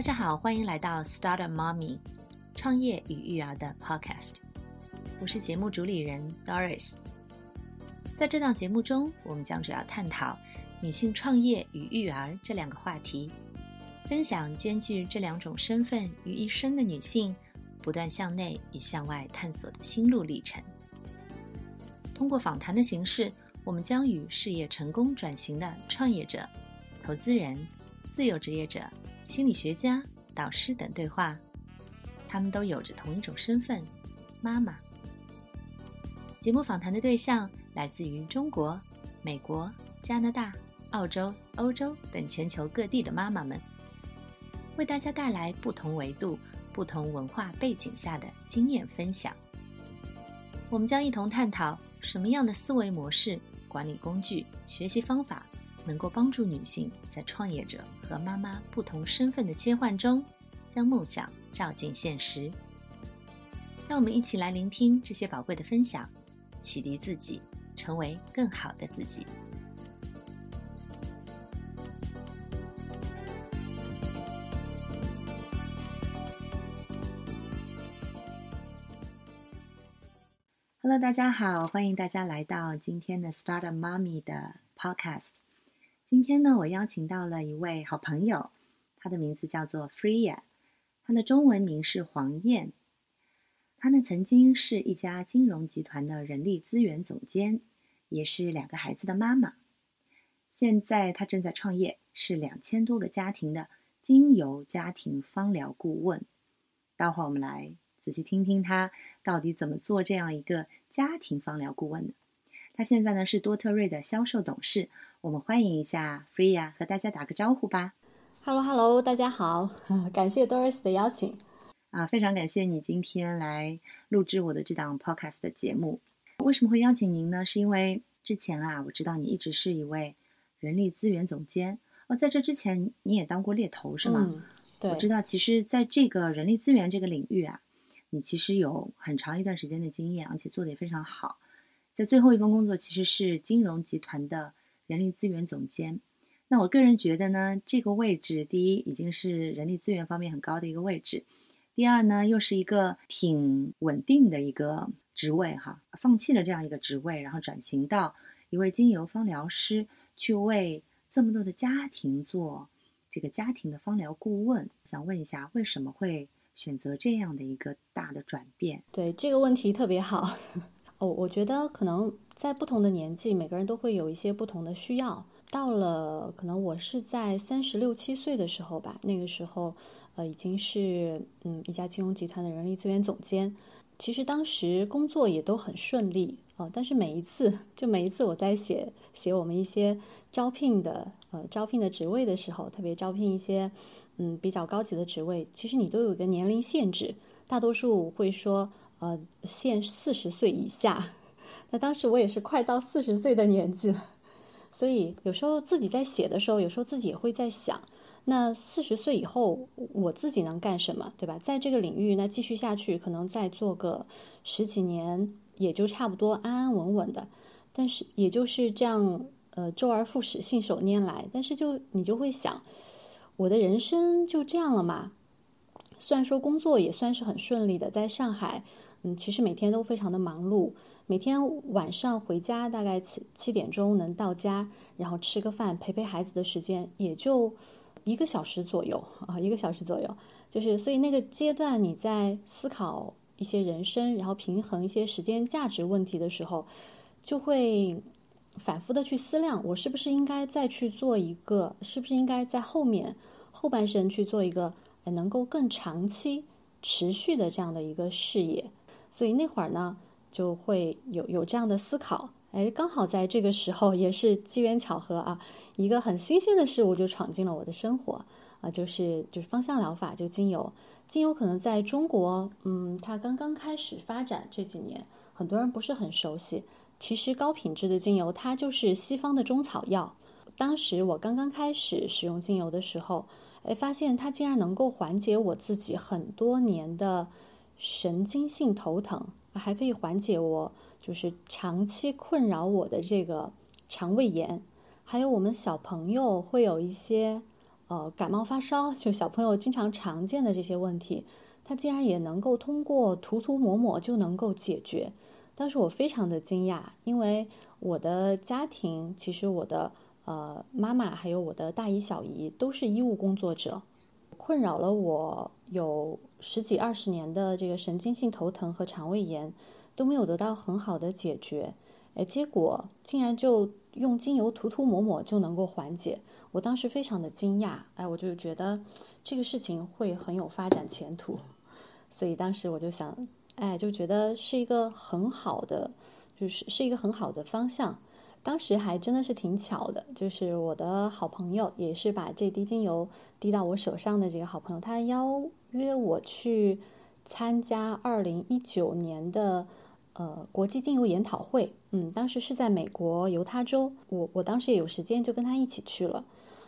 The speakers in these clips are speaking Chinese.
大家好，欢迎来到 Start a Mommy 创业与育儿的 Podcast。我是节目主理人 Doris。在这档节目中，我们将主要探讨女性创业与育儿这两个话题，分享兼具这两种身份于一身的女性不断向内与向外探索的心路历程。通过访谈的形式，我们将与事业成功转型的创业者、投资人、自由职业者。心理学家、导师等对话，他们都有着同一种身份——妈妈。节目访谈的对象来自于中国、美国、加拿大、澳洲、欧洲等全球各地的妈妈们，为大家带来不同维度、不同文化背景下的经验分享。我们将一同探讨什么样的思维模式、管理工具、学习方法。能够帮助女性在创业者和妈妈不同身份的切换中，将梦想照进现实。让我们一起来聆听这些宝贵的分享，启迪自己，成为更好的自己。Hello，大家好，欢迎大家来到今天的 Startup Mommy 的 Podcast。今天呢，我邀请到了一位好朋友，他的名字叫做 Freya，他的中文名是黄燕。他呢曾经是一家金融集团的人力资源总监，也是两个孩子的妈妈。现在他正在创业，是两千多个家庭的精油家庭芳疗顾问。待会儿我们来仔细听听他到底怎么做这样一个家庭芳疗顾问的。他现在呢是多特瑞的销售董事。我们欢迎一下 Freya 和大家打个招呼吧。Hello，Hello，大家好，感谢 Doris 的邀请。啊，非常感谢你今天来录制我的这档 Podcast 的节目。为什么会邀请您呢？是因为之前啊，我知道你一直是一位人力资源总监哦，在这之前你也当过猎头是吗？嗯，对。我知道，其实在这个人力资源这个领域啊，你其实有很长一段时间的经验，而且做的也非常好。在最后一份工作其实是金融集团的。人力资源总监，那我个人觉得呢，这个位置第一已经是人力资源方面很高的一个位置，第二呢又是一个挺稳定的一个职位哈。放弃了这样一个职位，然后转型到一位精油芳疗师，去为这么多的家庭做这个家庭的芳疗顾问。想问一下，为什么会选择这样的一个大的转变？对这个问题特别好哦，我觉得可能。在不同的年纪，每个人都会有一些不同的需要。到了可能我是在三十六七岁的时候吧，那个时候，呃，已经是嗯一家金融集团的人力资源总监。其实当时工作也都很顺利啊，但是每一次，就每一次我在写写我们一些招聘的呃招聘的职位的时候，特别招聘一些嗯比较高级的职位，其实你都有一个年龄限制，大多数会说呃限四十岁以下。那当时我也是快到四十岁的年纪了，所以有时候自己在写的时候，有时候自己也会在想，那四十岁以后我自己能干什么，对吧？在这个领域，那继续下去，可能再做个十几年，也就差不多安安稳稳的。但是也就是这样，呃，周而复始，信手拈来。但是就你就会想，我的人生就这样了吗？虽然说工作也算是很顺利的，在上海，嗯，其实每天都非常的忙碌。每天晚上回家大概七七点钟能到家，然后吃个饭陪陪孩子的时间也就一个小时左右啊，一个小时左右。就是所以那个阶段你在思考一些人生，然后平衡一些时间价值问题的时候，就会反复的去思量，我是不是应该再去做一个，是不是应该在后面后半生去做一个能够更长期持续的这样的一个事业。所以那会儿呢。就会有有这样的思考，哎，刚好在这个时候也是机缘巧合啊，一个很新鲜的事物就闯进了我的生活啊，就是就是芳香疗法，就精油。精油可能在中国，嗯，它刚刚开始发展这几年，很多人不是很熟悉。其实高品质的精油，它就是西方的中草药。当时我刚刚开始使用精油的时候，哎，发现它竟然能够缓解我自己很多年的神经性头疼。还可以缓解我就是长期困扰我的这个肠胃炎，还有我们小朋友会有一些呃感冒发烧，就小朋友经常常见的这些问题，它竟然也能够通过涂涂抹抹就能够解决。当时我非常的惊讶，因为我的家庭其实我的呃妈妈还有我的大姨小姨都是医务工作者，困扰了我有十几二十年的这个神经性头疼和肠胃炎都没有得到很好的解决，哎，结果竟然就用精油涂涂抹抹就能够缓解，我当时非常的惊讶，哎，我就觉得这个事情会很有发展前途，所以当时我就想。哎，就觉得是一个很好的，就是是一个很好的方向。当时还真的是挺巧的，就是我的好朋友，也是把这滴精油滴到我手上的这个好朋友，他邀约我去参加二零一九年的呃国际精油研讨会。嗯，当时是在美国犹他州，我我当时也有时间，就跟他一起去了。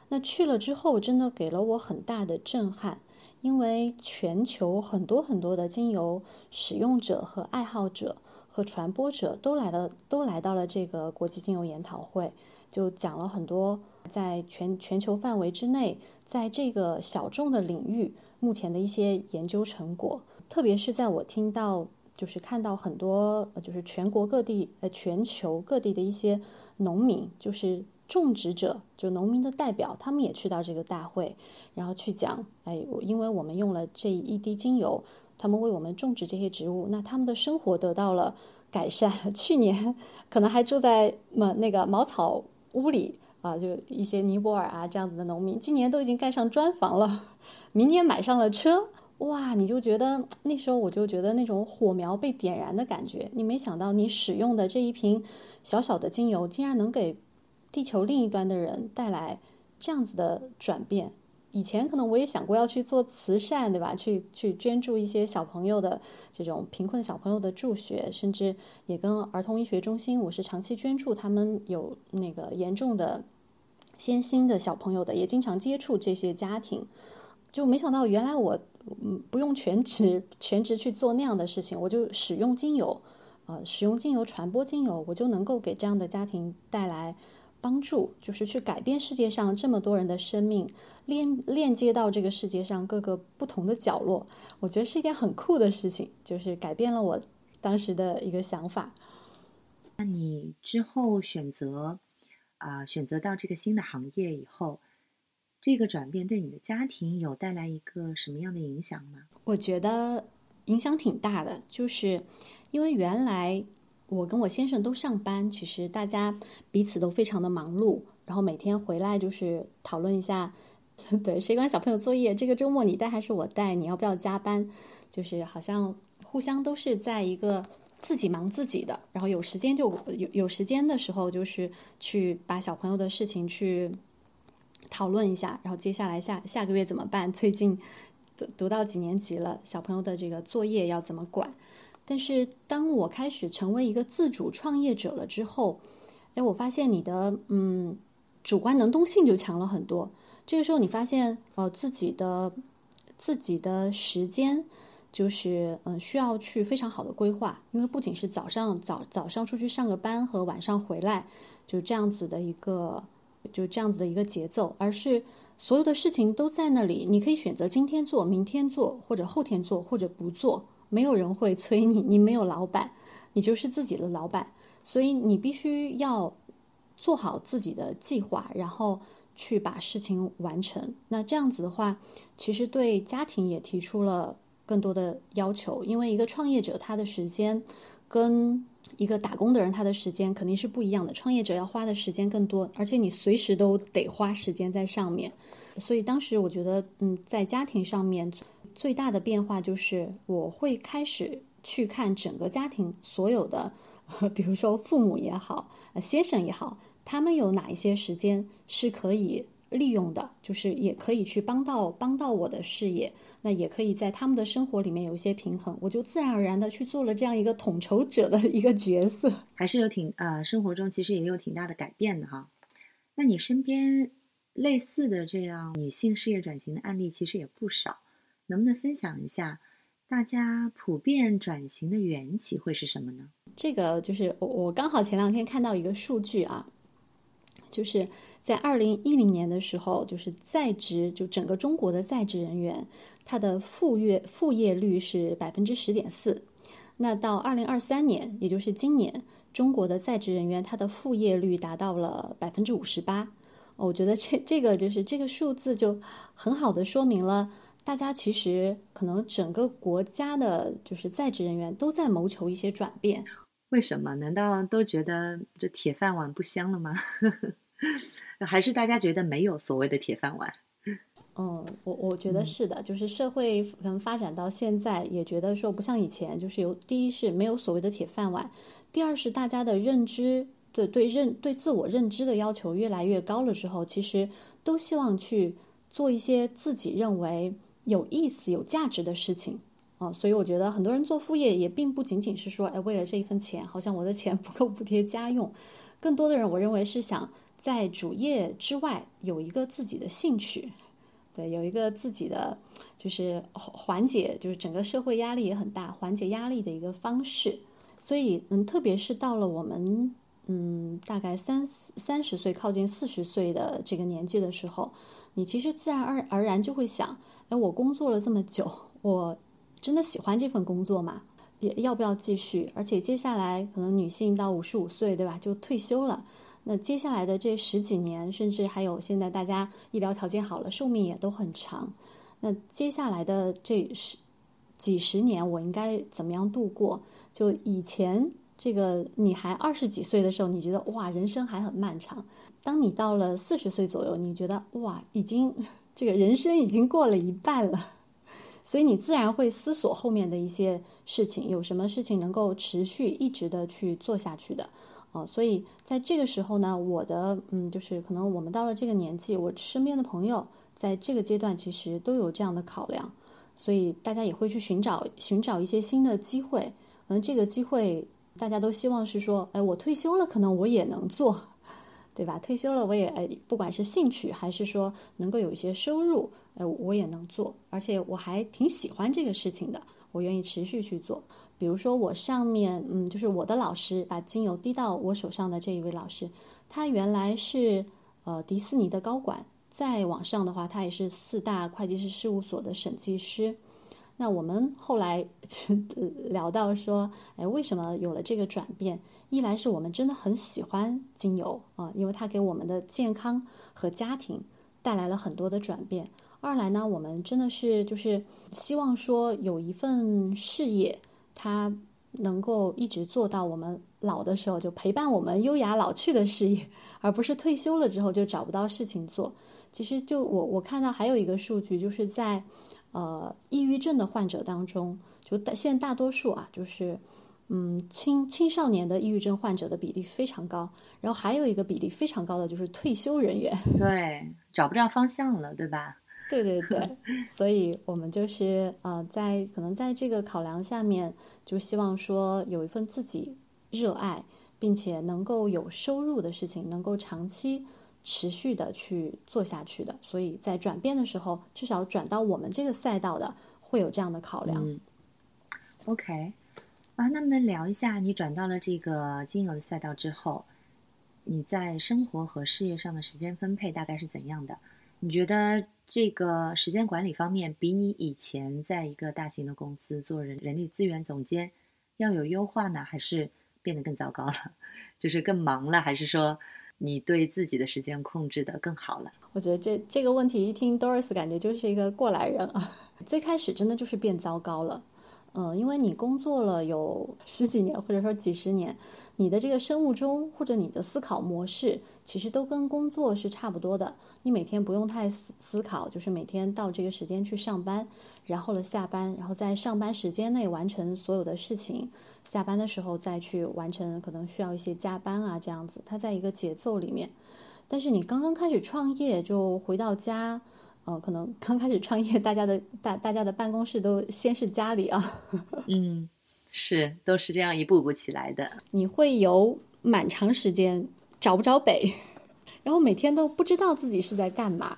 那去了之后，真的给了我很大的震撼。因为全球很多很多的精油使用者和爱好者和传播者都来到都来到了这个国际精油研讨会，就讲了很多在全全球范围之内，在这个小众的领域目前的一些研究成果。特别是在我听到就是看到很多就是全国各地呃全球各地的一些农民就是。种植者就农民的代表，他们也去到这个大会，然后去讲，哎，因为我们用了这一滴精油，他们为我们种植这些植物，那他们的生活得到了改善。去年可能还住在么那个茅草屋里啊，就一些尼泊尔啊这样子的农民，今年都已经盖上砖房了，明年买上了车，哇，你就觉得那时候我就觉得那种火苗被点燃的感觉，你没想到你使用的这一瓶小小的精油，竟然能给。地球另一端的人带来这样子的转变。以前可能我也想过要去做慈善，对吧？去去捐助一些小朋友的这种贫困小朋友的助学，甚至也跟儿童医学中心，我是长期捐助他们有那个严重的先心的小朋友的，也经常接触这些家庭。就没想到原来我嗯不用全职全职去做那样的事情，我就使用精油，呃，使用精油传播精油，我就能够给这样的家庭带来。帮助就是去改变世界上这么多人的生命，链链接到这个世界上各个不同的角落，我觉得是一件很酷的事情，就是改变了我当时的一个想法。那你之后选择啊，选择到这个新的行业以后，这个转变对你的家庭有带来一个什么样的影响吗？我觉得影响挺大的，就是因为原来。我跟我先生都上班，其实大家彼此都非常的忙碌，然后每天回来就是讨论一下，对，谁管小朋友作业？这个周末你带还是我带？你要不要加班？就是好像互相都是在一个自己忙自己的，然后有时间就有有时间的时候，就是去把小朋友的事情去讨论一下，然后接下来下下个月怎么办？最近读读到几年级了？小朋友的这个作业要怎么管？但是当我开始成为一个自主创业者了之后，哎，我发现你的嗯主观能动性就强了很多。这个时候你发现呃自己的自己的时间就是嗯需要去非常好的规划，因为不仅是早上早早上出去上个班和晚上回来就这样子的一个就这样子的一个节奏，而是所有的事情都在那里，你可以选择今天做、明天做或者后天做或者不做。没有人会催你，你没有老板，你就是自己的老板，所以你必须要做好自己的计划，然后去把事情完成。那这样子的话，其实对家庭也提出了更多的要求，因为一个创业者他的时间跟一个打工的人他的时间肯定是不一样的。创业者要花的时间更多，而且你随时都得花时间在上面。所以当时我觉得，嗯，在家庭上面。最大的变化就是，我会开始去看整个家庭所有的，比如说父母也好，先生也好，他们有哪一些时间是可以利用的，就是也可以去帮到帮到我的事业，那也可以在他们的生活里面有一些平衡，我就自然而然的去做了这样一个统筹者的一个角色，还是有挺呃，生活中其实也有挺大的改变的哈。那你身边类似的这样女性事业转型的案例其实也不少。能不能分享一下，大家普遍转型的缘起会是什么呢？这个就是我我刚好前两天看到一个数据啊，就是在二零一零年的时候，就是在职就整个中国的在职人员，他的副业副业率是百分之十点四。那到二零二三年，也就是今年，中国的在职人员他的副业率达到了百分之五十八。我觉得这这个就是这个数字就很好的说明了，大家其实可能整个国家的就是在职人员都在谋求一些转变。为什么？难道都觉得这铁饭碗不香了吗？还是大家觉得没有所谓的铁饭碗？嗯，我我觉得是的，就是社会可能发展到现在，也觉得说不像以前，就是有第一是没有所谓的铁饭碗，第二是大家的认知对对认对自我认知的要求越来越高了之后，其实都希望去做一些自己认为有意思、有价值的事情啊。所以我觉得很多人做副业也并不仅仅是说，哎，为了这一份钱，好像我的钱 不够补贴家用，更多的人我认为是想在主业之外有一个自己的兴趣。对，有一个自己的，就是缓解，就是整个社会压力也很大，缓解压力的一个方式。所以，嗯，特别是到了我们，嗯，大概三三十岁靠近四十岁的这个年纪的时候，你其实自然而而然就会想，哎，我工作了这么久，我真的喜欢这份工作吗？也要不要继续？而且接下来可能女性到五十五岁，对吧，就退休了。那接下来的这十几年，甚至还有现在大家医疗条件好了，寿命也都很长。那接下来的这十几十年，我应该怎么样度过？就以前这个你还二十几岁的时候，你觉得哇，人生还很漫长。当你到了四十岁左右，你觉得哇，已经这个人生已经过了一半了。所以你自然会思索后面的一些事情，有什么事情能够持续一直的去做下去的。啊，所以在这个时候呢，我的嗯，就是可能我们到了这个年纪，我身边的朋友在这个阶段其实都有这样的考量，所以大家也会去寻找寻找一些新的机会。可能这个机会大家都希望是说，哎，我退休了，可能我也能做，对吧？退休了，我也哎，不管是兴趣还是说能够有一些收入，哎，我也能做，而且我还挺喜欢这个事情的。我愿意持续去做，比如说我上面，嗯，就是我的老师把精油滴到我手上的这一位老师，他原来是呃迪士尼的高管，再往上的话，他也是四大会计师事务所的审计师。那我们后来 聊到说，哎，为什么有了这个转变？一来是我们真的很喜欢精油啊，因为它给我们的健康和家庭带来了很多的转变。二来呢，我们真的是就是希望说有一份事业，它能够一直做到我们老的时候，就陪伴我们优雅老去的事业，而不是退休了之后就找不到事情做。其实就我我看到还有一个数据，就是在呃抑郁症的患者当中，就大现在大多数啊，就是嗯青青少年的抑郁症患者的比例非常高，然后还有一个比例非常高的就是退休人员，对，找不着方向了，对吧？对对对，所以我们就是呃，在可能在这个考量下面，就希望说有一份自己热爱并且能够有收入的事情，能够长期持续的去做下去的。所以在转变的时候，至少转到我们这个赛道的，会有这样的考量。OK，啊，那么能聊一下你转到了这个精油的赛道之后，你在生活和事业上的时间分配大概是怎样的？你觉得？这个时间管理方面，比你以前在一个大型的公司做人人力资源总监要有优化呢，还是变得更糟糕了？就是更忙了，还是说你对自己的时间控制的更好了？我觉得这这个问题一听 Doris 感觉就是一个过来人啊。最开始真的就是变糟糕了。嗯，因为你工作了有十几年，或者说几十年，你的这个生物钟或者你的思考模式，其实都跟工作是差不多的。你每天不用太思思考，就是每天到这个时间去上班，然后了下班，然后在上班时间内完成所有的事情，下班的时候再去完成可能需要一些加班啊这样子，它在一个节奏里面。但是你刚刚开始创业，就回到家。哦，可能刚开始创业，大家的大大家的办公室都先是家里啊。嗯，是，都是这样一步步起来的。你会有蛮长时间找不着北，然后每天都不知道自己是在干嘛，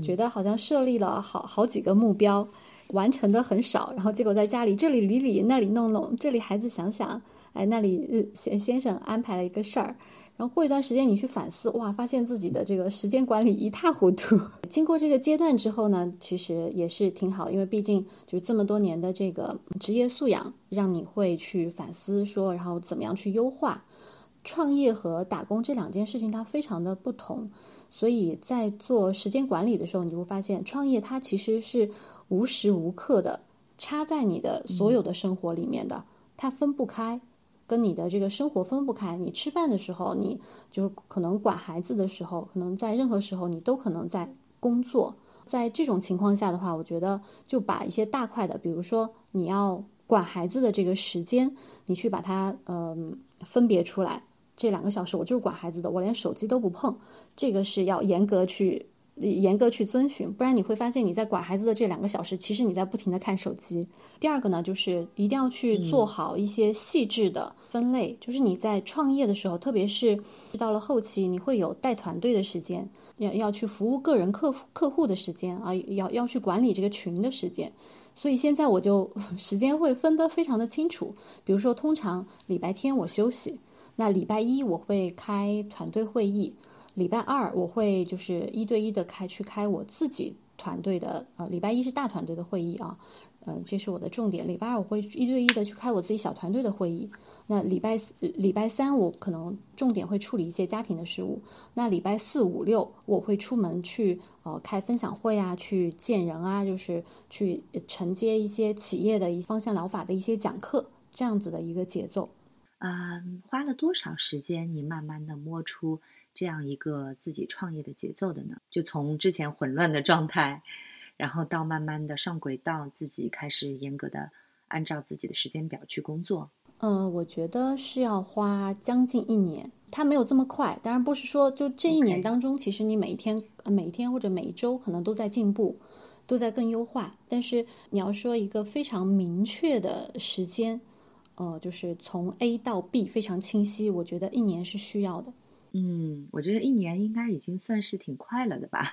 觉得好像设立了好好几个目标，完成的很少，然后结果在家里这里理理，那里弄弄，这里孩子想想，哎，那里先先生安排了一个事儿。然后过一段时间你去反思，哇，发现自己的这个时间管理一塌糊涂。经过这个阶段之后呢，其实也是挺好，因为毕竟就是这么多年的这个职业素养，让你会去反思说，然后怎么样去优化。创业和打工这两件事情它非常的不同，所以在做时间管理的时候，你就会发现，创业它其实是无时无刻的插在你的所有的生活里面的，它分不开，跟你的这个生活分不开。你吃饭的时候，你就可能管孩子的时候，可能在任何时候你都可能在工作。在这种情况下的话，我觉得就把一些大块的，比如说你要管孩子的这个时间，你去把它嗯分别出来。这两个小时我就是管孩子的，我连手机都不碰，这个是要严格去严格去遵循，不然你会发现你在管孩子的这两个小时，其实你在不停的看手机。第二个呢，就是一定要去做好一些细致的分类，就是你在创业的时候，特别是到了后期，你会有带团队的时间，要要去服务个人客户客户的时间啊，要要去管理这个群的时间，所以现在我就 时间会分得非常的清楚，比如说通常礼拜天我休息。那礼拜一我会开团队会议，礼拜二我会就是一对一的开去开我自己团队的，呃，礼拜一是大团队的会议啊，嗯，这是我的重点。礼拜二我会一对一的去开我自己小团队的会议。那礼拜礼拜三我可能重点会处理一些家庭的事务。那礼拜四五六我会出门去呃开分享会啊，去见人啊，就是去承接一些企业的一方向疗法的一些讲课，这样子的一个节奏。嗯，花了多少时间？你慢慢的摸出这样一个自己创业的节奏的呢？就从之前混乱的状态，然后到慢慢的上轨道，自己开始严格的按照自己的时间表去工作。嗯，我觉得是要花将近一年，它没有这么快。当然不是说就这一年当中，其实你每一天、每一天或者每一周可能都在进步，都在更优化。但是你要说一个非常明确的时间。呃，就是从 A 到 B 非常清晰，我觉得一年是需要的。嗯，我觉得一年应该已经算是挺快了的吧，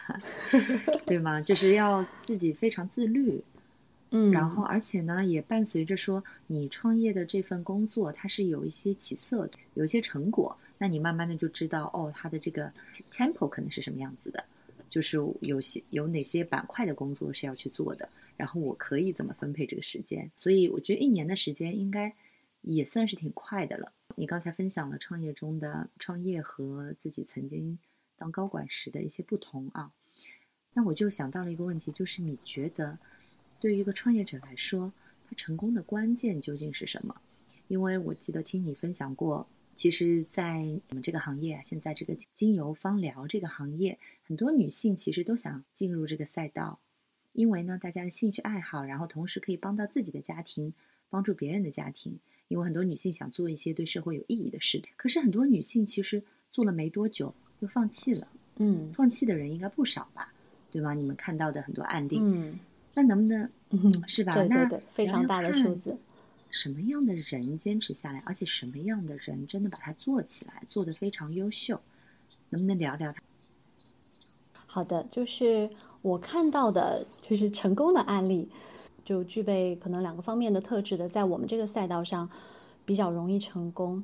对吗？就是要自己非常自律，嗯，然后而且呢，也伴随着说你创业的这份工作，它是有一些起色，有一些成果，那你慢慢的就知道哦，它的这个 tempo 可能是什么样子的，就是有些有哪些板块的工作是要去做的，然后我可以怎么分配这个时间，所以我觉得一年的时间应该。也算是挺快的了。你刚才分享了创业中的创业和自己曾经当高管时的一些不同啊，那我就想到了一个问题，就是你觉得对于一个创业者来说，他成功的关键究竟是什么？因为我记得听你分享过，其实，在我们这个行业啊，现在这个精油芳疗这个行业，很多女性其实都想进入这个赛道，因为呢，大家的兴趣爱好，然后同时可以帮到自己的家庭，帮助别人的家庭。因为很多女性想做一些对社会有意义的事，可是很多女性其实做了没多久就放弃了。嗯，放弃的人应该不少吧？对吧？你们看到的很多案例，嗯，那能不能是吧？对对对，非常大的数字。什么样的人坚持下来，而且什么样的人真的把它做起来，做得非常优秀？能不能聊聊他？好的，就是我看到的，就是成功的案例。就具备可能两个方面的特质的，在我们这个赛道上比较容易成功，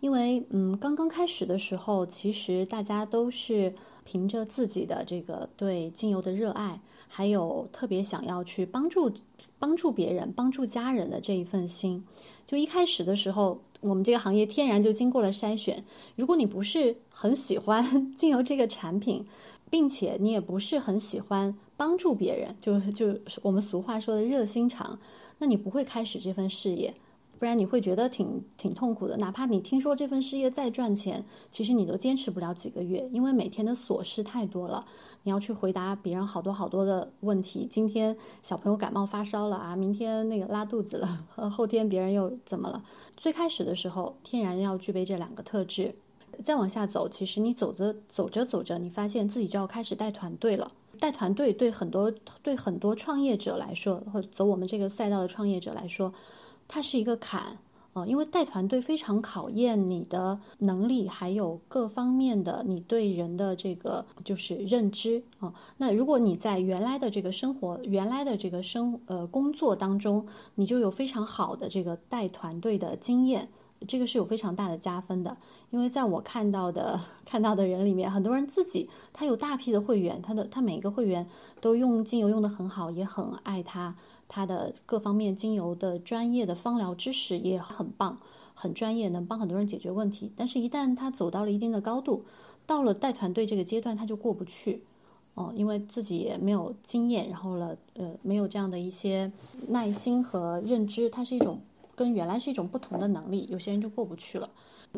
因为嗯，刚刚开始的时候，其实大家都是凭着自己的这个对精油的热爱，还有特别想要去帮助帮助别人、帮助家人的这一份心。就一开始的时候，我们这个行业天然就经过了筛选。如果你不是很喜欢 精油这个产品，并且你也不是很喜欢帮助别人，就就我们俗话说的热心肠，那你不会开始这份事业，不然你会觉得挺挺痛苦的。哪怕你听说这份事业再赚钱，其实你都坚持不了几个月，因为每天的琐事太多了，你要去回答别人好多好多的问题。今天小朋友感冒发烧了啊，明天那个拉肚子了，后天别人又怎么了？最开始的时候，天然要具备这两个特质。再往下走，其实你走着走着走着，你发现自己就要开始带团队了。带团队对很多对很多创业者来说，或者走我们这个赛道的创业者来说，它是一个坎啊，因为带团队非常考验你的能力，还有各方面的你对人的这个就是认知啊。那如果你在原来的这个生活、原来的这个生呃工作当中，你就有非常好的这个带团队的经验。这个是有非常大的加分的，因为在我看到的看到的人里面，很多人自己他有大批的会员，他的他每一个会员都用精油用的很好，也很爱他，他的各方面精油的专业的芳疗知识也很棒，很专业，能帮很多人解决问题。但是，一旦他走到了一定的高度，到了带团队这个阶段，他就过不去，哦，因为自己也没有经验，然后了，呃，没有这样的一些耐心和认知，它是一种。跟原来是一种不同的能力，有些人就过不去了。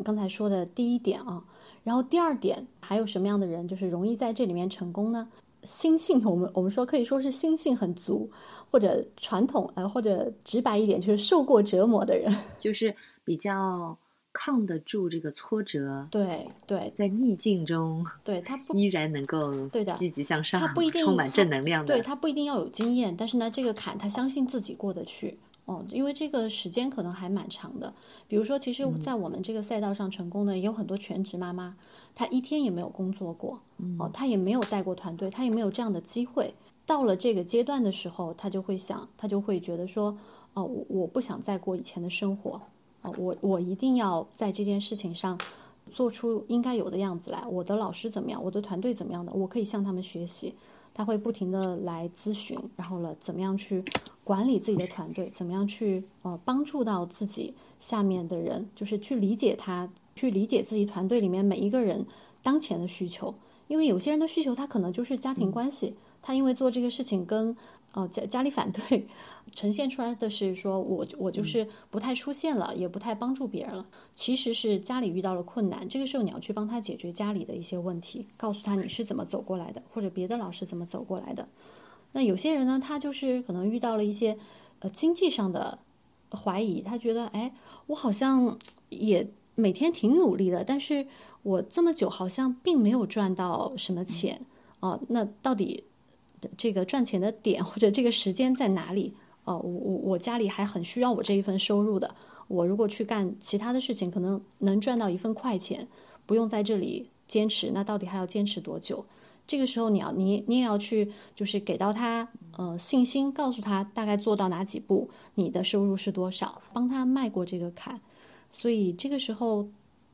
刚才说的第一点啊，然后第二点，还有什么样的人就是容易在这里面成功呢？心性，我们我们说可以说是心性很足，或者传统呃，或者直白一点，就是受过折磨的人，就是比较抗得住这个挫折。对对，在逆境中，对他依然能够对的积极向上，他不一定充满正能量的。对他不一定要有经验，但是呢，这个坎他相信自己过得去。哦，因为这个时间可能还蛮长的。比如说，其实，在我们这个赛道上成功的也有很多全职妈妈，她一天也没有工作过，哦，她也没有带过团队，她也没有这样的机会。到了这个阶段的时候，她就会想，她就会觉得说，哦，我我不想再过以前的生活，哦，我我一定要在这件事情上做出应该有的样子来。我的老师怎么样？我的团队怎么样的？我可以向他们学习。他会不停的来咨询，然后了怎么样去管理自己的团队，怎么样去呃帮助到自己下面的人，就是去理解他，去理解自己团队里面每一个人当前的需求，因为有些人的需求他可能就是家庭关系，他因为做这个事情跟。呃，家家里反对，呈现出来的是说，我我就是不太出现了，也不太帮助别人了。其实是家里遇到了困难，这个时候你要去帮他解决家里的一些问题，告诉他你是怎么走过来的，或者别的老师怎么走过来的。那有些人呢，他就是可能遇到了一些呃经济上的怀疑，他觉得，哎，我好像也每天挺努力的，但是我这么久好像并没有赚到什么钱哦，那到底？这个赚钱的点或者这个时间在哪里？哦，我我我家里还很需要我这一份收入的。我如果去干其他的事情，可能能赚到一份快钱，不用在这里坚持。那到底还要坚持多久？这个时候你要你你也要去，就是给到他呃信心，告诉他大概做到哪几步，你的收入是多少，帮他迈过这个坎。所以这个时候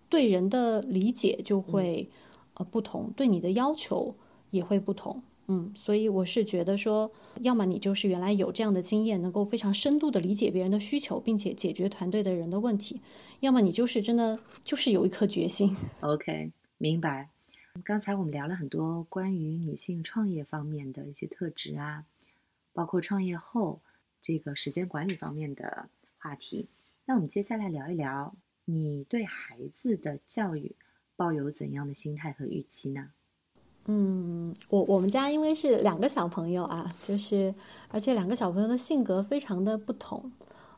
对人的理解就会呃不同，对你的要求也会不同。嗯，所以我是觉得说，要么你就是原来有这样的经验，能够非常深度的理解别人的需求，并且解决团队的人的问题；要么你就是真的就是有一颗决心。OK，明白。刚才我们聊了很多关于女性创业方面的一些特质啊，包括创业后这个时间管理方面的话题。那我们接下来聊一聊，你对孩子的教育抱有怎样的心态和预期呢？嗯，我我们家因为是两个小朋友啊，就是而且两个小朋友的性格非常的不同，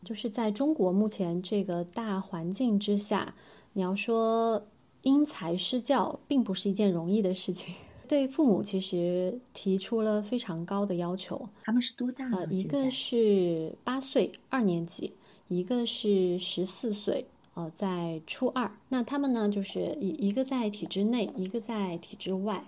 就是在中国目前这个大环境之下，你要说因材施教，并不是一件容易的事情。对父母其实提出了非常高的要求。他们是多大？呃，一个是八岁，二年级；一个是十四岁，呃，在初二。那他们呢，就是一一个在体制内，一个在体制外。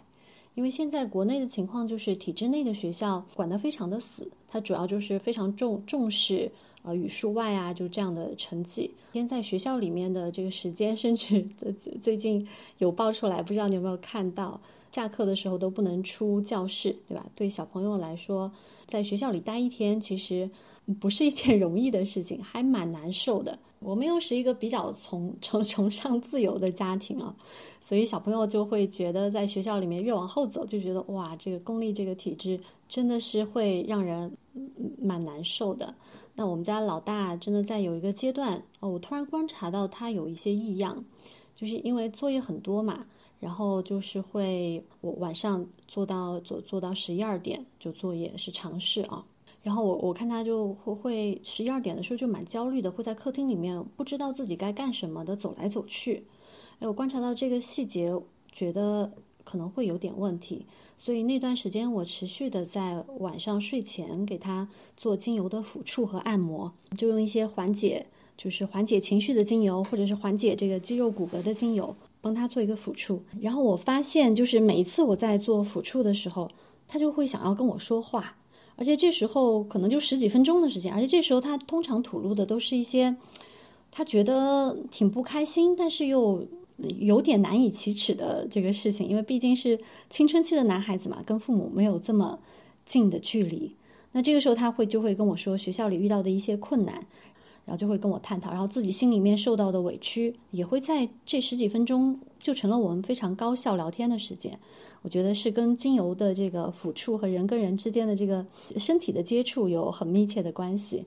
因为现在国内的情况就是体制内的学校管得非常的死，它主要就是非常重重视呃语数外啊，就这样的成绩。天在学校里面的这个时间，甚至 最最近有爆出来，不知道你有没有看到，下课的时候都不能出教室，对吧？对小朋友来说，在学校里待一天，其实不是一件 容易的事情，还蛮难受的。我们又是一个比较崇崇崇尚自由的家庭啊，所以小朋友就会觉得在学校里面越往后走，就觉得哇，这个公立这个体制真的是会让人蛮难受的。那我们家老大真的在有一个阶段哦，我突然观察到他有一些异样，就是因为作业很多嘛，然后就是会我晚上做到做做到十一二点就作业是尝试啊。然后我我看他就会会十一二点的时候就蛮焦虑的，会在客厅里面不知道自己该干什么的走来走去。哎，我观察到这个细节，觉得可能会有点问题，所以那段时间我持续的在晚上睡前给他做精油的抚触和按摩，就用一些缓解就是缓解情绪的精油，或者是缓解这个肌肉骨骼的精油，帮他做一个抚触。然后我发现，就是每一次我在做抚触的时候，他就会想要跟我说话。而且这时候可能就十几分钟的时间，而且这时候他通常吐露的都是一些他觉得挺不开心，但是又有点难以启齿的这个事情，因为毕竟是青春期的男孩子嘛，跟父母没有这么近的距离。那这个时候他会就会跟我说学校里遇到的一些困难。然后就会跟我探讨，然后自己心里面受到的委屈也会在这十几分钟就成了我们非常高效聊天的时间。我觉得是跟精油的这个抚触和人跟人之间的这个身体的接触有很密切的关系。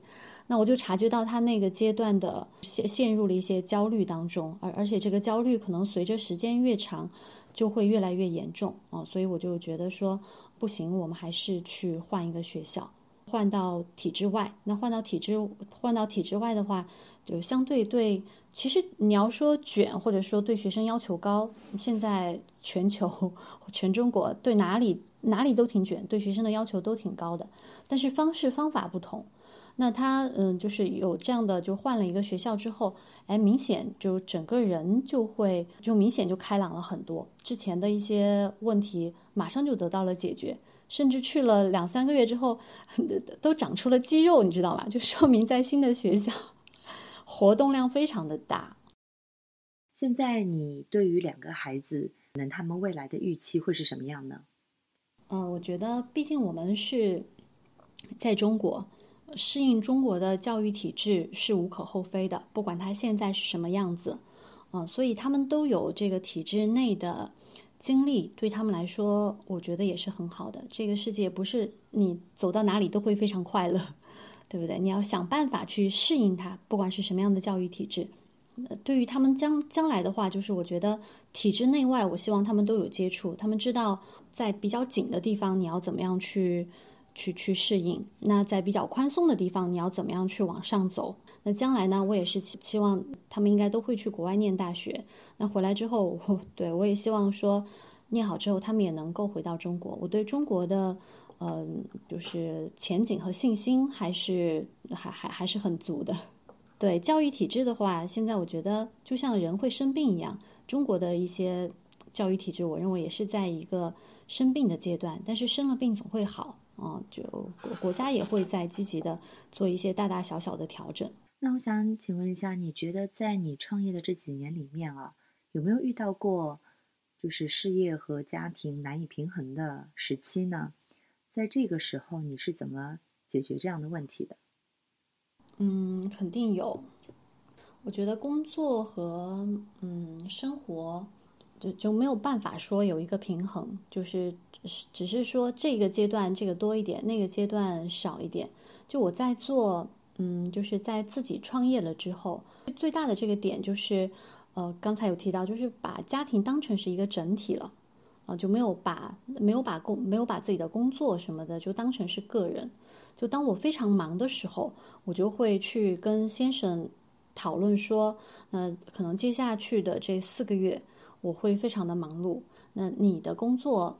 那我就察觉到他那个阶段的陷陷入了一些焦虑当中，而而且这个焦虑可能随着时间越长就会越来越严重啊，所以我就觉得说不行，我们还是去换一个学校。换到体制外，那换到体制换到体制外的话，就相对对，其实你要说卷，或者说对学生要求高，现在全球 全中国对哪里哪里都挺卷，对学生的要求都挺高的，但是方式方法不同。那他嗯，就是有这样的，就换了一个学校之后，哎，明显就整个人就会就明显就开朗了很多，之前的一些问题马上就得到了解决。甚至去了两三个月之后，都长出了肌肉，你知道吗？就说明在新的学校，活动量非常的大。现在你对于两个孩子，能他们未来的预期会是什么样呢？嗯，我觉得，毕竟我们是在中国，适应中国的教育体制是无可厚非的，不管他现在是什么样子，嗯，所以他们都有这个体制内的。经历对他们来说，我觉得也是很好的。这个世界不是你走到哪里都会非常快乐，对不对？你要想办法去适应它，不管是什么样的教育体制。对于他们将将来的话，就是我觉得体制内外，我希望他们都有接触，他们知道在比较紧的地方你要怎么样去。去去适应，那在比较宽松的地方，你要怎么样去往上走？那将来呢？我也是希望他们应该都会去国外念大学。那回来之后，对我也希望说，念好之后，他们也能够回到中国。我对中国的，嗯，就是前景和信心还是还还还是很足的。对教育体制的话，现在我觉得就像人会生病一样，中国的一些教育体制，我认为也是在一个生病的阶段，但是生了病总会好。嗯，就国国家也会在积极的做一些大大小小的调整。那我想请问一下，你觉得在你创业的这几年里面啊，有没有遇到过就是事业和家庭难以平衡的时期呢？在这个时候，你是怎么解决这样的问题的？嗯，肯定有。我觉得工作和嗯生活。就就没有办法说有一个平衡，就是只是说这个阶段这个多一点，那个阶段少一点。就我在做，嗯，就是在自己创业了之后，最大的这个点就是，呃，刚才有提到，就是把家庭当成是一个整体了，啊，就没有把没有把工没有把自己的工作什么的就当成是个人。就当我非常忙的时候，我就会去跟先生讨论说，那可能接下去的这四个月。我会非常的忙碌，那你的工作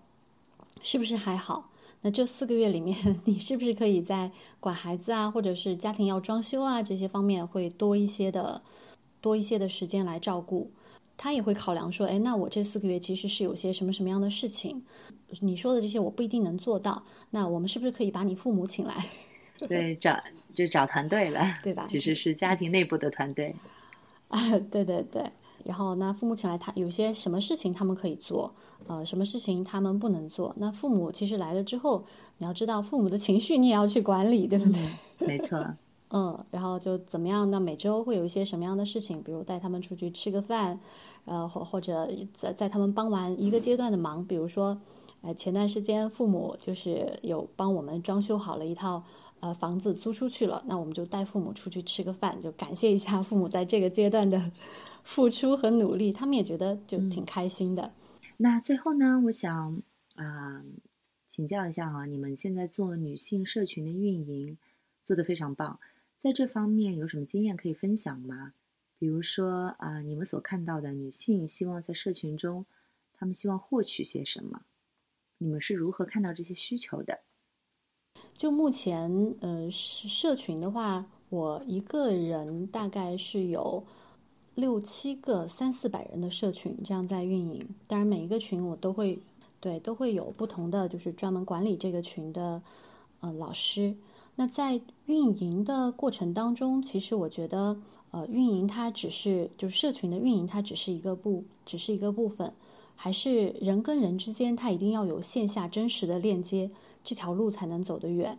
是不是还好？那这四个月里面，你是不是可以在管孩子啊，或者是家庭要装修啊这些方面会多一些的多一些的时间来照顾？他也会考量说，哎，那我这四个月其实是有些什么什么样的事情？你说的这些我不一定能做到，那我们是不是可以把你父母请来？对，找就找团队了，对吧？其实是家庭内部的团队。啊，对对对。然后，那父母请来，他有些什么事情他们可以做，呃，什么事情他们不能做。那父母其实来了之后，你要知道父母的情绪，你也要去管理，对不对？没错。嗯，然后就怎么样？那每周会有一些什么样的事情？比如带他们出去吃个饭，呃，或或者在在他们帮完一个阶段的忙，比如说，呃，前段时间父母就是有帮我们装修好了一套呃房子租出去了，那我们就带父母出去吃个饭，就感谢一下父母在这个阶段的。付出和努力，他们也觉得就挺开心的。那最后呢，我想啊，请教一下哈，你们现在做女性社群的运营做得非常棒，在这方面有什么经验可以分享吗？比如说啊，你们所看到的女性希望在社群中，她们希望获取些什么？你们是如何看到这些需求的？就目前，呃，社群的话，我一个人大概是有。六七个三四百人的社群这样在运营，当然每一个群我都会对都会有不同的就是专门管理这个群的呃老师，那在运营的过程当中，其实我觉得，呃，运营它只是就是社群的运营，它只是一个部，只是一个部分，还是人跟人之间，它一定要有线下真实的链接，这条路才能走得远。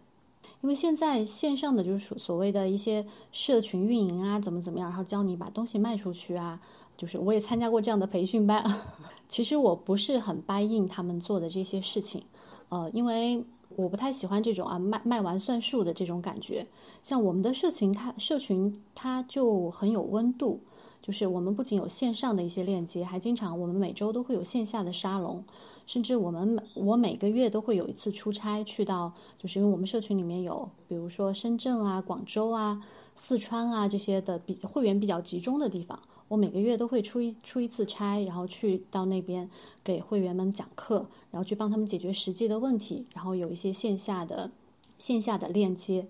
因为现在线上的就是所谓的一些社群运营啊，怎么怎么样，然后教你把东西卖出去啊，就是我也参加过这样的培训班，其实我不是很 buy in 他们做的这些事情，呃，因为。我不太喜欢这种啊卖卖完算数的这种感觉。像我们的社群，它社群它就很有温度，就是我们不仅有线上的一些链接，还经常我们每周都会有线下的沙龙，甚至我们每我每个月都会有一次出差去到，就是因为我们社群里面有，比如说深圳啊、广州啊、四川啊这些的比会员比较集中的地方。我每个月都会出一出一次差，然后去到那边给会员们讲课，然后去帮他们解决实际的问题，然后有一些线下的线下的链接。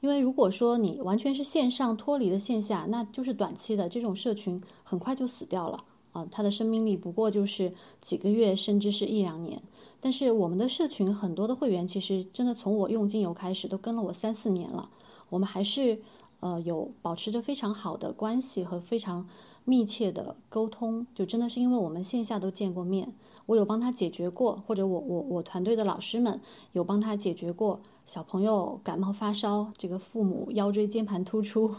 因为如果说你完全是线上脱离了线下，那就是短期的这种社群很快就死掉了啊，它的生命力不过就是几个月，甚至是一两年。但是我们的社群很多的会员其实真的从我用精油开始都跟了我三四年了，我们还是呃有保持着非常好的关系和非常。密切的沟通，就真的是因为我们线下都见过面，我有帮他解决过，或者我我我团队的老师们有帮他解决过小朋友感冒发烧，这个父母腰椎间盘突出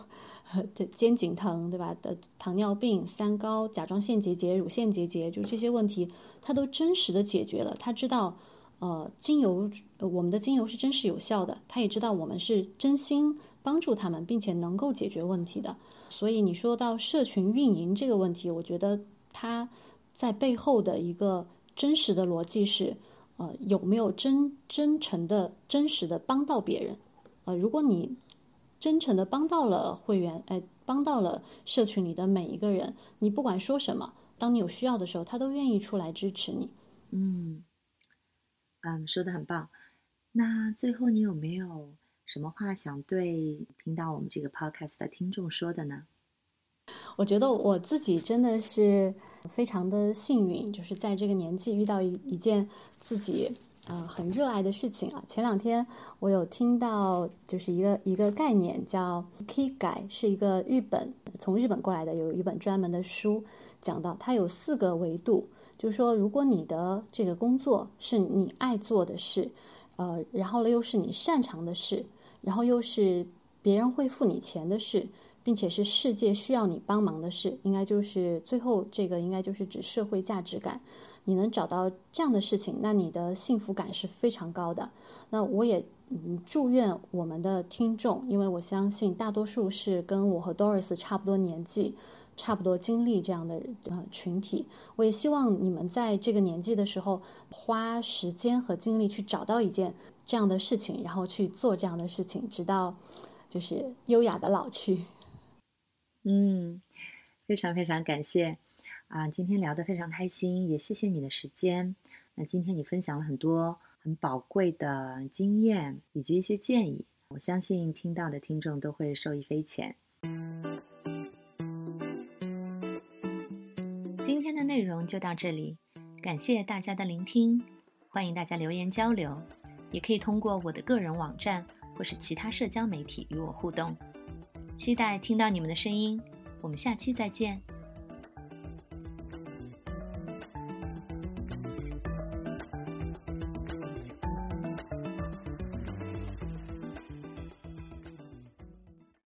肩颈疼，对吧？的糖尿病、三高、甲状腺结节、乳腺结节，就这些问题，他都真实的解决了。他知道，呃，精油，我们的精油是真实有效的，他也知道我们是真心帮助他们，并且能够解决问题的。所以你说到社群运营这个问题，我觉得他在背后的一个真实的逻辑是，呃，有没有真真诚的、真实的帮到别人？呃，如果你真诚的帮到了会员，哎，帮到了社群里的每一个人，你不管说什么，当你有需要的时候，他都愿意出来支持你。嗯，嗯，说的很棒。那最后你有没有？什么话想对听到我们这个 podcast 的听众说的呢？我觉得我自己真的是非常的幸运，就是在这个年纪遇到一一件自己啊很热爱的事情啊。前两天我有听到，就是一个一个概念叫 “K 改，是一个日本从日本过来的，有一本专门的书讲到，它有四个维度，就是说如果你的这个工作是你爱做的事，呃，然后呢又是你擅长的事。然后又是别人会付你钱的事，并且是世界需要你帮忙的事，应该就是最后这个应该就是指社会价值感。你能找到这样的事情，那你的幸福感是非常高的。那我也嗯祝愿我们的听众，因为我相信大多数是跟我和 Doris 差不多年纪、差不多经历这样的呃群体。我也希望你们在这个年纪的时候，花时间和精力去找到一件。这样的事情，然后去做这样的事情，直到就是优雅的老去。嗯，非常非常感谢啊！今天聊得非常开心，也谢谢你的时间。那今天你分享了很多很宝贵的经验以及一些建议，我相信听到的听众都会受益匪浅。今天的内容就到这里，感谢大家的聆听，欢迎大家留言交流。也可以通过我的个人网站或是其他社交媒体与我互动，期待听到你们的声音。我们下期再见。